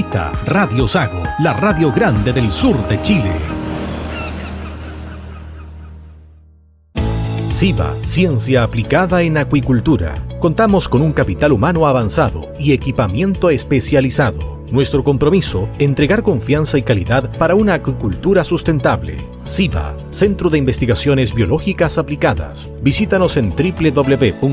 Radio Sago, la radio grande del sur de Chile. SIBA, Ciencia Aplicada en Acuicultura. Contamos con un capital humano avanzado y equipamiento especializado. Nuestro compromiso, entregar confianza y calidad para una acuicultura sustentable. SIBA, Centro de Investigaciones Biológicas Aplicadas. Visítanos en www.siba.cl.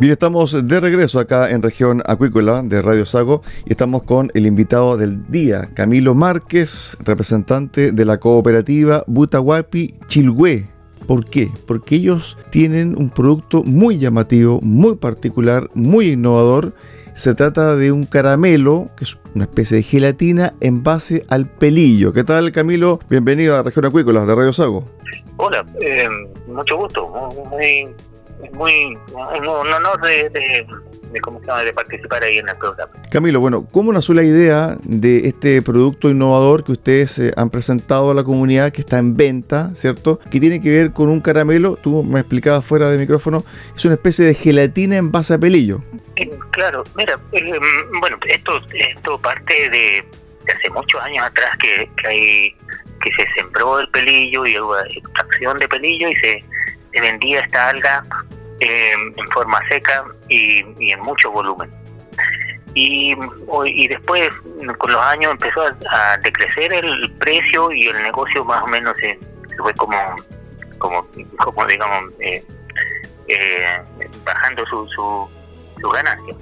Bien, estamos de regreso acá en región acuícola de Radio Sago y estamos con el invitado del día, Camilo Márquez, representante de la cooperativa Butahuapi Chilhue. ¿Por qué? Porque ellos tienen un producto muy llamativo, muy particular, muy innovador. Se trata de un caramelo, que es una especie de gelatina en base al pelillo. ¿Qué tal, Camilo? Bienvenido a Región Acuícola de Radio Sago. Hola, eh, mucho gusto. Muy un honor de, de, de, participar ahí en el programa. Camilo, bueno, ¿cómo nació la idea de este producto innovador que ustedes eh, han presentado a la comunidad que está en venta, ¿cierto? Que tiene que ver con un caramelo, tú me explicabas fuera de micrófono, es una especie de gelatina en base a pelillo. Eh, claro, mira, eh, bueno, esto, esto parte de, hace muchos años atrás que, que hay que se sembró el pelillo y hubo extracción de pelillo y se se vendía esta alga eh, en forma seca y, en mucho volumen. Y, y, después, con los años, empezó a, decrecer el precio y el negocio más o menos se, fue como, como, como digamos, eh, eh, bajando su, su, su, ganancia.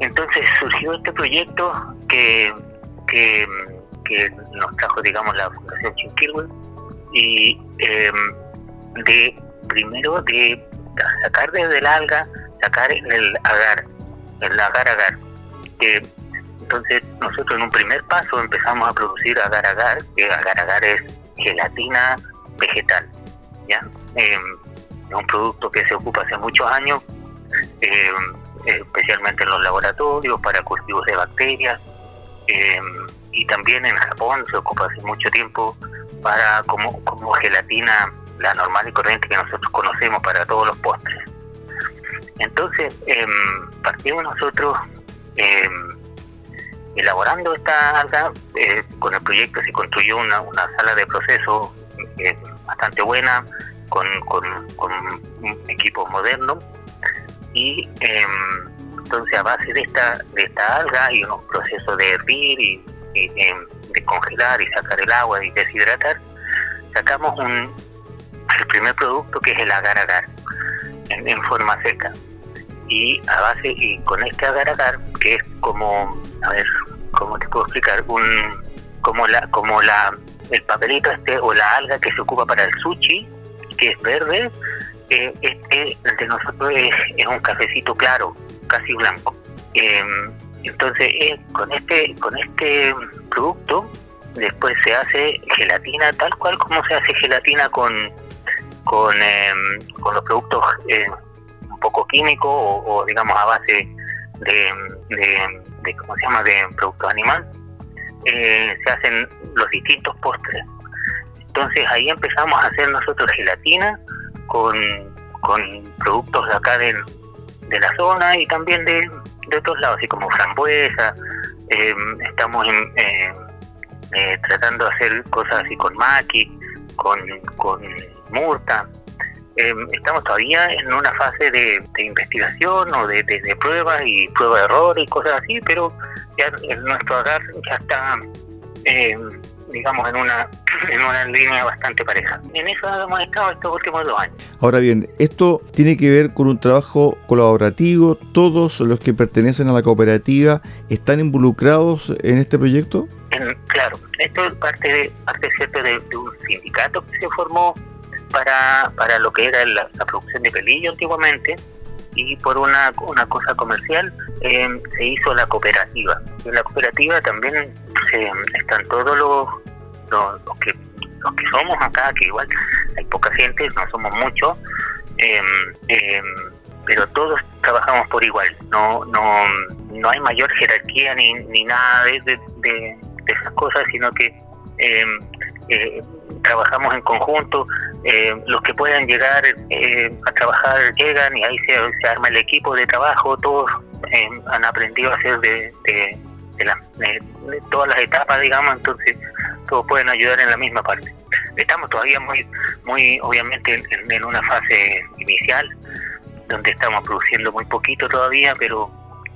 Entonces surgió este proyecto que, que, nos trajo, digamos, la Fundación Chinquirwe y de primero de sacar desde el alga, sacar el agar, el agar agar. Que, entonces nosotros en un primer paso empezamos a producir agar agar, que agar agar es gelatina vegetal, ¿ya? Em, es un producto que se ocupa hace muchos años, em, especialmente en los laboratorios para cultivos de bacterias, em, y también en Japón se ocupa hace mucho tiempo para como, como gelatina la normal y corriente que nosotros conocemos para todos los postres. Entonces, eh, partimos nosotros eh, elaborando esta alga, eh, con el proyecto se construyó una, una sala de proceso bastante buena, con, con, equipos modernos, y em, entonces a base de esta, de esta alga y unos procesos de hervir y, em, de congelar y sacar el agua y deshidratar, sacamos un, el primer producto que es el agar agar en, forma seca. Y a base y con este agar agar que es como a ver cómo te puedo explicar un como la como la el papelito este o la alga que se ocupa para el sushi que es verde eh, este de nosotros es, un cafecito claro casi blanco. Em, entonces eh, con este con este producto después se hace gelatina tal cual como se hace gelatina con con, em, con los productos eh, un poco químicos o, digamos a base de, de, ¿cómo se llama?, de productos animal. eh, se hacen los distintos postres. Entonces ahí empezamos a hacer nosotros gelatina con, productos de acá de, la zona y también de, otros lados, así como frambuesa. Eh, estamos eh, tratando de hacer cosas así con maqui, con, con murta. estamos todavía en una fase de, investigación o de, de, pruebas y prueba de error y cosas así, pero ya nuestro agar ya está eh, digamos, en una, en una línea bastante pareja. En eso hemos estado estos últimos dos años. Ahora bien, esto tiene que ver con un trabajo colaborativo. ¿Todos los que pertenecen a la cooperativa están involucrados en este proyecto? claro, esto es parte, de, parte cierto de, un sindicato que se formó para, para lo que era la, producción de pelillo antiguamente y por una, una cosa comercial eh, se hizo la cooperativa. En la cooperativa también están todos los, los, que, los que somos acá, que igual hay poca gente, no somos muchos, em, em, pero todos trabajamos por igual, no no no hay mayor jerarquía ni, ni nada de, de, esas cosas, sino que em, eh, trabajamos en conjunto, los que puedan llegar eh, a trabajar llegan y ahí se, arma el equipo de trabajo, todos han aprendido a hacer de, de, todas las etapas, digamos, entonces todos pueden ayudar en la misma parte. Estamos todavía muy, muy obviamente, en, una fase inicial, donde estamos produciendo muy poquito todavía, pero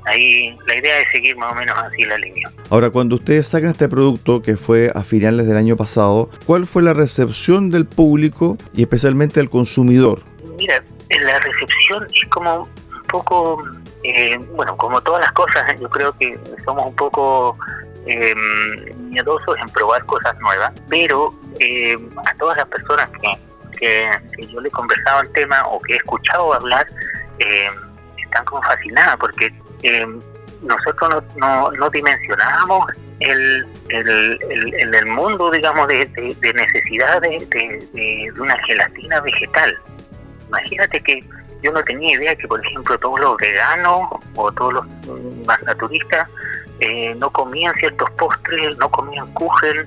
ahí la idea es seguir más o menos así la línea. Ahora, cuando ustedes sacan este producto que fue a finales del año pasado, ¿cuál fue la recepción del público y especialmente del consumidor? Mira, la recepción es como un poco eh, bueno, como todas las cosas, yo creo que somos un poco eh, miedosos en probar cosas nuevas, pero eh, a todas las personas que, que, yo le he conversado el tema o que he escuchado hablar, eh, están como fascinadas porque nosotros no, no, dimensionábamos el, el, el, mundo, digamos, de, de, de, de una gelatina vegetal. Imagínate que yo no tenía idea que, por ejemplo, todos los veganos o todos los más naturistas eh, no comían ciertos postres, no comían kuchen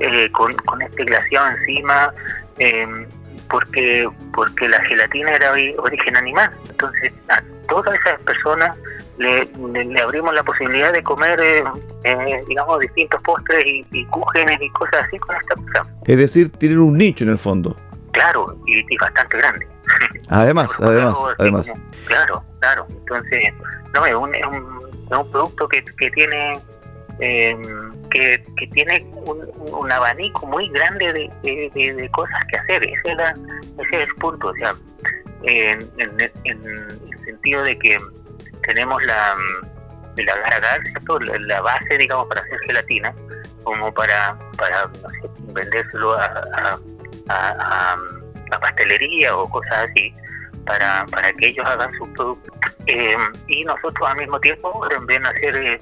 eh, con, este glaseado encima, em, porque porque la gelatina era origen animal. Entonces, a todas esas personas le, le, abrimos la posibilidad de comer, eh, digamos, distintos postres y, y y cosas así con esta cosa. Es decir, tienen un nicho en el fondo. Claro, y bastante grande. Además, además, además. claro, claro. Entonces, no, es un, es un, producto que, que tiene eh, que, que, tiene un, abanico muy grande de, de, cosas que hacer. Ese es, ese es el punto. O sea, en, en, el sentido de que tenemos la, la La, base, digamos, para hacer gelatina, como para, para vendérselo a, a la pastelería o cosas así para, para que ellos hagan sus productos. Eh, y nosotros al mismo tiempo también hacer eh,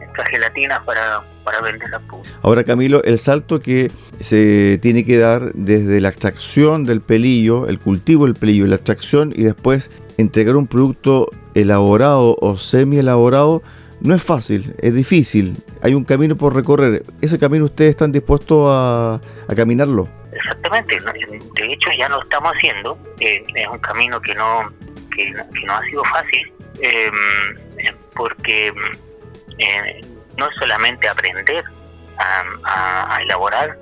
estas gelatinas para, para vender público. Ahora Camilo, el salto que se tiene que dar desde la extracción del pelillo, el cultivo del pelillo, la extracción y después entregar un producto elaborado o semi elaborado, no es fácil, es difícil, hay un camino por recorrer. ¿Ese camino ustedes están dispuestos a, caminarlo? Exactamente, de hecho ya lo estamos haciendo, eh, es un camino que no, que, no ha sido fácil, em, porque eh, no es solamente aprender a, elaborar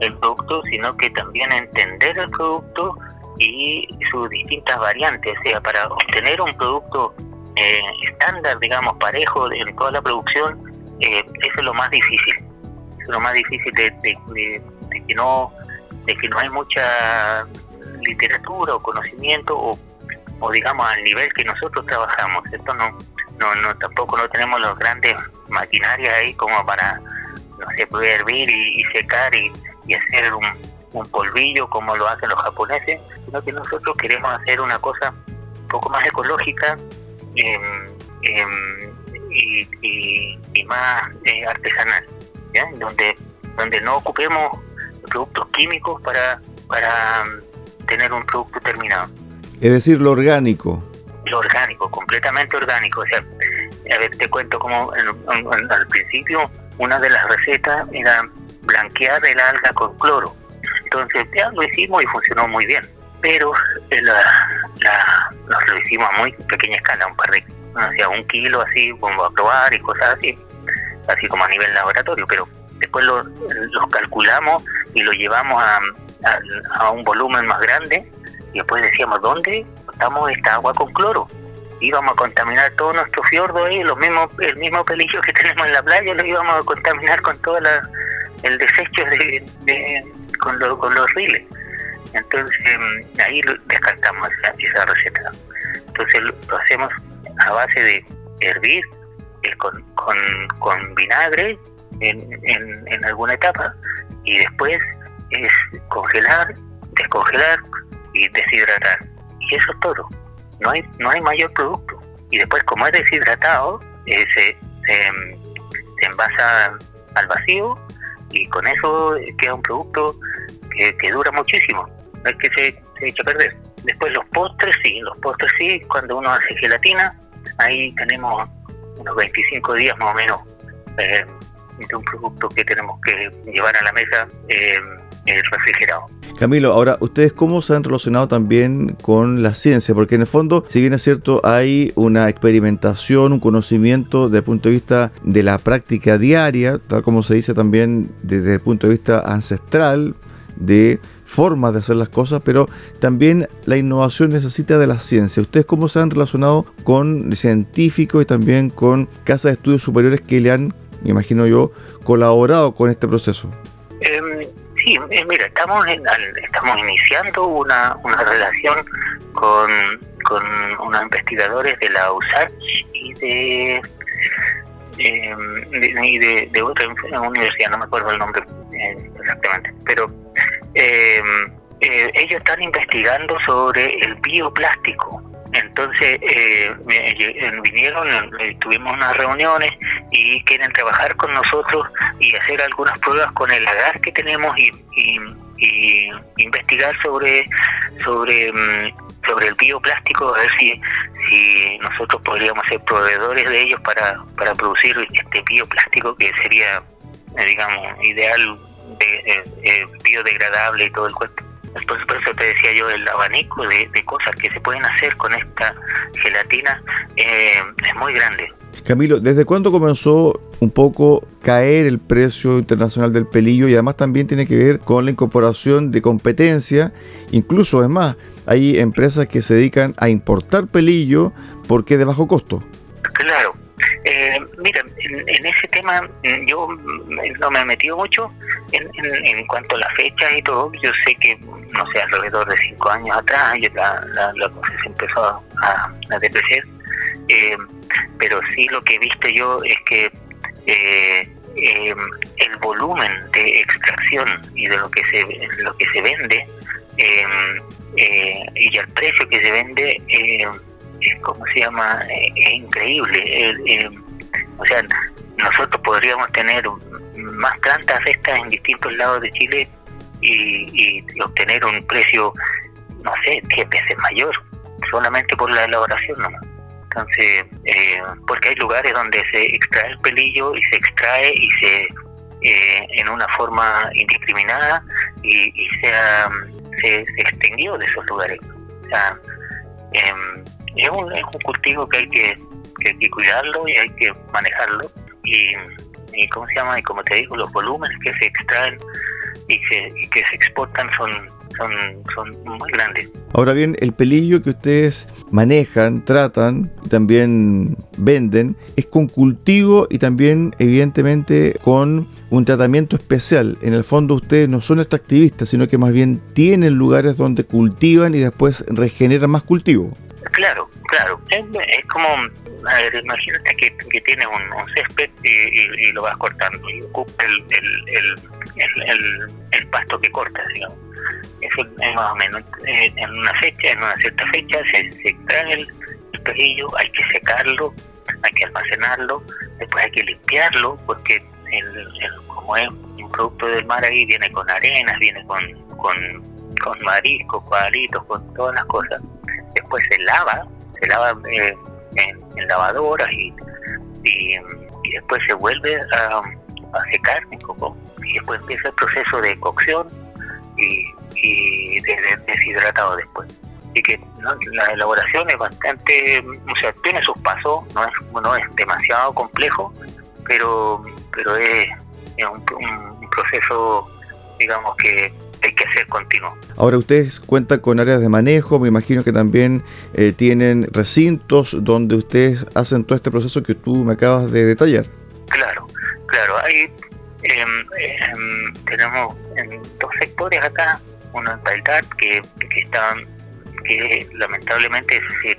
el producto, sino que también entender el producto y sus distintas variantes, o sea, para obtener un producto eh, estándar, digamos, parejo en toda la producción, eso es lo más difícil, es lo más difícil de que no de que no hay mucha literatura o conocimiento o, o digamos al nivel que nosotros trabajamos. Esto no, no, no tampoco no tenemos las grandes maquinarias ahí como para, no sé, poder hervir y, secar y, hacer un, un, polvillo como lo hacen los japoneses, sino que nosotros queremos hacer una cosa un poco más ecológica em, em, y, y, más eh, artesanal, ¿ya? donde donde no ocupemos productos químicos para, para mm, tener un producto terminado. Es decir, lo orgánico. Lo orgánico, completamente orgánico. O sea, a ver, te cuento como al principio una de las recetas era blanquear el alga con cloro. Entonces ya lo hicimos y funcionó muy bien. Pero eh, la, nos lo hicimos a muy pequeña escala, un par de, o un kilo así, como a probar y cosas así, así como a nivel laboratorio. Pero después lo, calculamos y lo llevamos a, un volumen más grande y después decíamos, ¿dónde estamos esta agua con cloro? íbamos a contaminar todo nuestro fiordo ahí, los mismos, el mismo pelillo que tenemos en la playa lo íbamos a contaminar con todo el desecho de, con, con los riles. Entonces mm, ahí descartamos esa, receta. Entonces lo, hacemos a base de hervir eh, con, con, vinagre en, en, alguna etapa y después es congelar, descongelar y deshidratar. Y eso es todo no hay no hay mayor producto y después como es deshidratado eh, se, se, envasa al vacío y con eso queda un producto que, dura muchísimo no es que se, se echa a perder. Después los postres sí los postres sí cuando uno hace gelatina ahí tenemos unos 25 días más o menos eh, de un producto que tenemos que llevar a la mesa eh, refrigerado Camilo, ahora, ¿ustedes cómo se han relacionado también con la ciencia? Porque en el fondo, si bien es cierto, hay una experimentación, un conocimiento desde el punto de vista de la práctica diaria, tal como se dice también desde el punto de vista ancestral, de formas de hacer las cosas, pero también la innovación necesita de la ciencia. ¿Ustedes cómo se han relacionado con científicos y también con casas de estudios superiores que le han, me imagino yo, colaborado con este proceso? Em, Sí, eh, mira, estamos estamos iniciando una, una relación con, con unos investigadores de la USACH y de, em, de, otra universidad, no me acuerdo el nombre eh, exactamente, pero em, eh, ellos están investigando sobre el bioplástico entonces eh, vinieron, eh, tuvimos unas reuniones y quieren trabajar con nosotros y hacer algunas pruebas con el agar que tenemos y, investigar sobre sobre mm, sobre el bioplástico, a ver si, si nosotros podríamos ser proveedores de ellos para, para producir este bioplástico que sería, eh, digamos, ideal, de, biodegradable y todo el cuerpo. Entonces, por eso te decía yo, el abanico de, cosas que se pueden hacer con esta gelatina eh, es muy grande. Camilo, ¿desde cuándo comenzó un poco caer el precio internacional del pelillo y además también tiene que ver con la incorporación de competencia? Incluso, es más, hay empresas que se dedican a importar pelillo porque es de bajo costo. Claro, mira, en, ese tema mm, yo mm, no me he metido mucho en, en, cuanto a la fecha y todo. Yo sé que, no sé, alrededor de cinco años atrás la, la, cosa se empezó a, a depreciar. Eh, pero sí lo que he visto yo es que eh, em, el volumen de extracción y de lo que se lo que se vende em, eh, y el precio que se vende eh, ¿cómo se llama? Eh, es increíble. O sea, nosotros podríamos tener más plantas estas en distintos lados de Chile y, obtener un precio, no sé, 10 veces mayor, solamente por la elaboración nomás. Entonces, eh, porque hay lugares donde se extrae el pelillo y se extrae y se eh, en una forma indiscriminada y, se, se, extinguió de esos lugares. O sea, em, es un, es un cultivo que hay que, que, cuidarlo y hay que manejarlo. Y, y, ¿cómo se llama? Y como te digo, los volúmenes que se extraen y que, que se exportan son, son, son muy grandes. Ahora bien, el pelillo que ustedes manejan, tratan y también venden es con cultivo y también evidentemente con un tratamiento especial. En el fondo ustedes no son extractivistas, sino que más bien tienen lugares donde cultivan y después regeneran más cultivo. Claro, claro. Es, como, a ver, imagínate que, que tienes un, césped y, lo vas cortando y ocupa el, el, el, el, pasto que cortas, digamos. Eso es más o menos. Eh, en una fecha, en una cierta fecha, se, se extrae el, pelillo, hay que secarlo, hay que almacenarlo, después hay que limpiarlo, porque el, como es un producto del mar ahí, viene con arenas, viene con, con, con mariscos, cuadritos, con todas las cosas después se lava, se lava eh, en, lavadoras y, y, después se vuelve a, a secar un y después empieza el proceso de cocción y, y de, deshidratado después. Así que la elaboración es bastante, o sea, tiene sus pasos, no es, no es demasiado complejo, pero, pero es, un, proceso, digamos, que hay que hacer continuo. Ahora ustedes cuentan con áreas de manejo, me imagino que también eh, tienen recintos donde ustedes hacen todo este proceso que tú me acabas de detallar. Claro, claro, hay em, em, tenemos en dos sectores acá, uno en Tailat que, que está que lamentablemente se,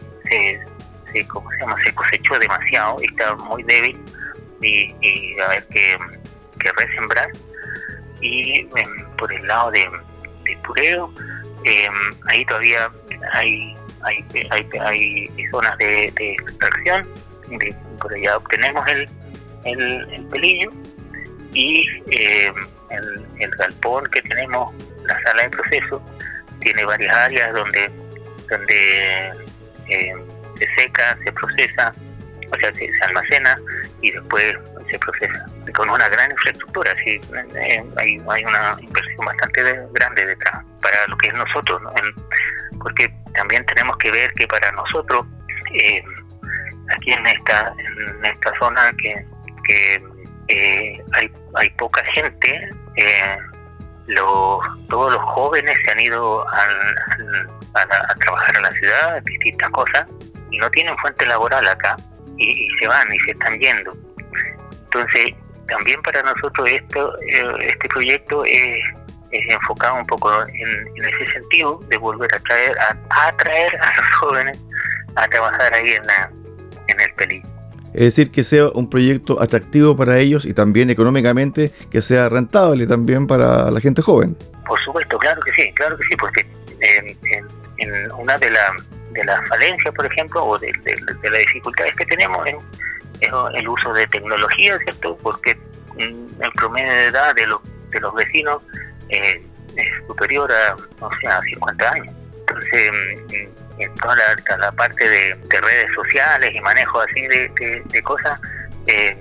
se, ¿cómo se, llama? se cosechó demasiado está muy débil y, y a ver que, que resembrar y por el lado de, de em, ahí todavía hay hay, hay, hay zonas de, extracción de, por allá obtenemos el, el, pelillo y em, el, el galpón que tenemos la sala de proceso tiene varias áreas donde donde eh, se seca, se procesa, o sea, se, almacena y después se procesa. Con una gran infraestructura, sí, eh, hay, una inversión bastante grande detrás para lo que es nosotros, porque también tenemos que ver que para nosotros, eh, aquí en esta, en esta zona que, que hay, hay poca gente, los, todos los jóvenes se han ido al a, trabajar a la ciudad, distintas cosas, y no tienen fuente laboral acá, y, se van y se están yendo. Entonces, también para nosotros esto eh, este proyecto es, enfocado un poco en, ese sentido de volver a traer a, atraer a los jóvenes a trabajar ahí en, la, en el peligro. Es decir, que sea un proyecto atractivo para ellos y también económicamente que sea rentable también para la gente joven. Por supuesto, claro que sí, claro que sí, porque en, en una de, la, de las falencias, por ejemplo, o de, las dificultades que tenemos es, el uso de tecnología, ¿cierto? Porque mm, el promedio de edad de los, de los vecinos eh, es superior a, o sea, a 50 años. Entonces, mm, en toda la, parte de, redes sociales y manejo así de, cosas, eh,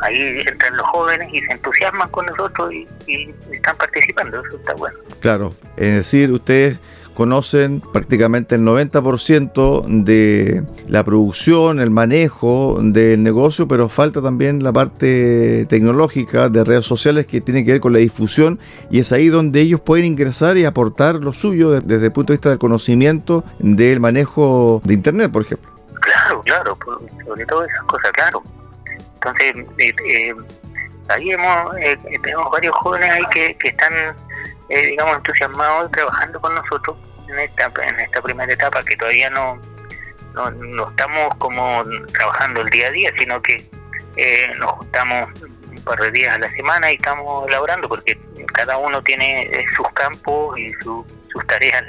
ahí entran los jóvenes y se entusiasman con nosotros y, y, están participando, eso está bueno. Claro, es decir, ustedes conocen prácticamente el 90% de la producción, el manejo del negocio, pero falta también la parte tecnológica de redes sociales que tiene que ver con la difusión y es ahí donde ellos pueden ingresar y aportar lo suyo desde el punto de vista del conocimiento del manejo de Internet, por ejemplo. Claro, claro, sobre todo esas cosas, claro. Entonces, eh, eh, ahí hemos, eh, tenemos varios jóvenes ahí que están, digamos, entusiasmados trabajando con nosotros en esta, en esta primera etapa que todavía no, no, estamos como trabajando el día a día, sino que eh, nos juntamos un par de días a la semana y estamos elaborando porque cada uno tiene eh, sus campos y sus tareas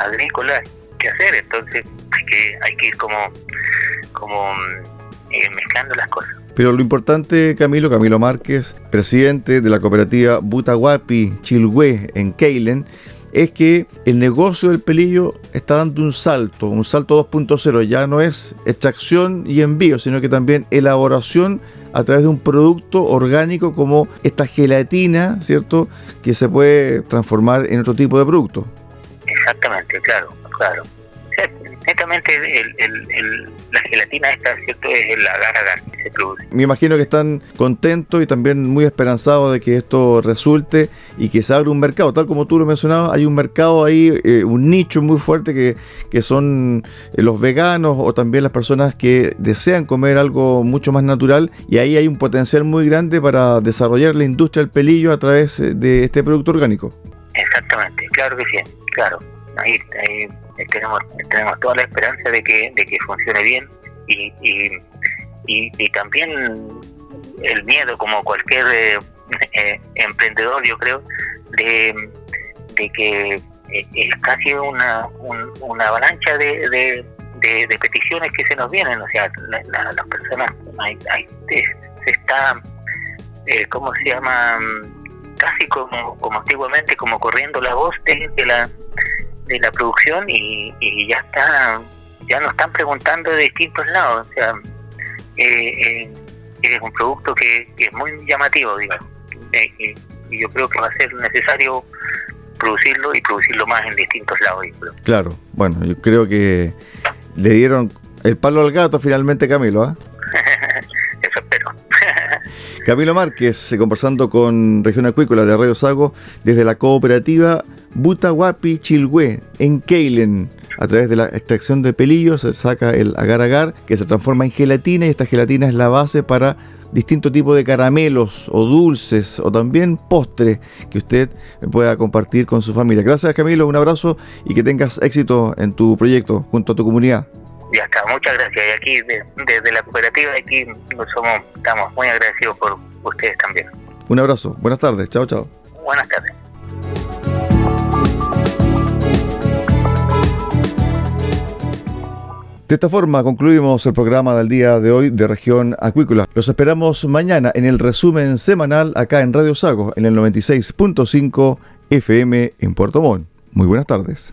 agrícolas que hacer, entonces hay que, hay que ir como, como eh, mezclando las cosas. Pero lo importante, Camilo, Camilo Márquez, presidente de la cooperativa Butahuapi Chilhue en Keilen, es que el negocio del pelillo está dando un salto, un salto 2.0. Ya no es extracción y envío, sino que también elaboración a través de un producto orgánico como esta gelatina, ¿cierto? Que se puede transformar en otro tipo de producto. Exactamente, claro, claro netamente el, la gelatina esta, ¿cierto? Es el agar que se produce. Me imagino que están contentos y también muy esperanzados de que esto resulte y que se abra un mercado. Tal como tú lo mencionabas, hay un mercado ahí, eh, un nicho muy fuerte que, que son eh, los veganos o también las personas que desean comer algo mucho más natural y ahí hay un potencial muy grande para desarrollar la industria del pelillo a través eh, de este producto orgánico. Exactamente, claro que sí, claro. Ahí, ahí eh, tenemos tenemos toda la esperanza de que de que funcione bien y, y, también el miedo como cualquier eh, eh, emprendedor yo creo de, de que es casi una, una avalancha de, de, peticiones que se nos vienen. O sea las personas hay, se está eh, cómo se llama casi como como antiguamente como corriendo la voz de la de la producción y, ya está ya nos están preguntando de distintos lados o sea eh, eh, es un producto que, es muy llamativo digamos y, yo creo que va a ser necesario producirlo y producirlo más en distintos lados. Claro, bueno, yo creo que le dieron el palo al gato finalmente, Camilo. ¿ah? Eso espero. Camilo Márquez, conversando con Región Acuícola de Radio Sago desde la cooperativa Butahuapi Chilhue en Keilen. A través de la extracción de pelillos se saca el agar-agar que se transforma en gelatina y esta gelatina es la base para distintos tipos de caramelos o dulces o también postres que usted pueda compartir con su familia. Gracias Camilo, un abrazo y que tengas éxito en tu proyecto junto a tu comunidad. Ya está, muchas gracias. Y aquí desde la cooperativa aquí somos, estamos muy agradecidos por ustedes también. Un abrazo, buenas tardes, chao, chao. Buenas tardes. De esta forma concluimos el programa del día de hoy de Región Acuícola. Los esperamos mañana en el resumen semanal acá en Radio Sago en el 96.5 FM en Puerto Montt. Muy buenas tardes.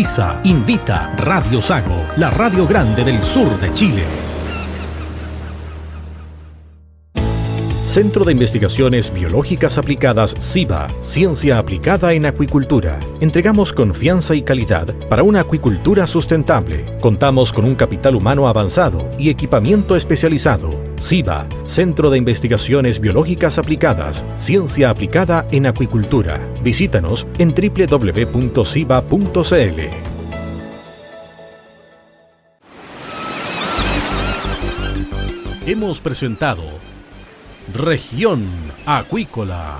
invita Radio Sago, la radio grande del sur de Chile. Centro de Investigaciones Biológicas Aplicadas CIBA, Ciencia Aplicada en Acuicultura. Entregamos confianza y calidad para una acuicultura sustentable. Contamos con un capital humano avanzado y equipamiento especializado. CIBA, Centro de Investigaciones Biológicas Aplicadas, Ciencia Aplicada en Acuicultura. Visítanos en www.ciba.cl. Hemos presentado Región Acuícola.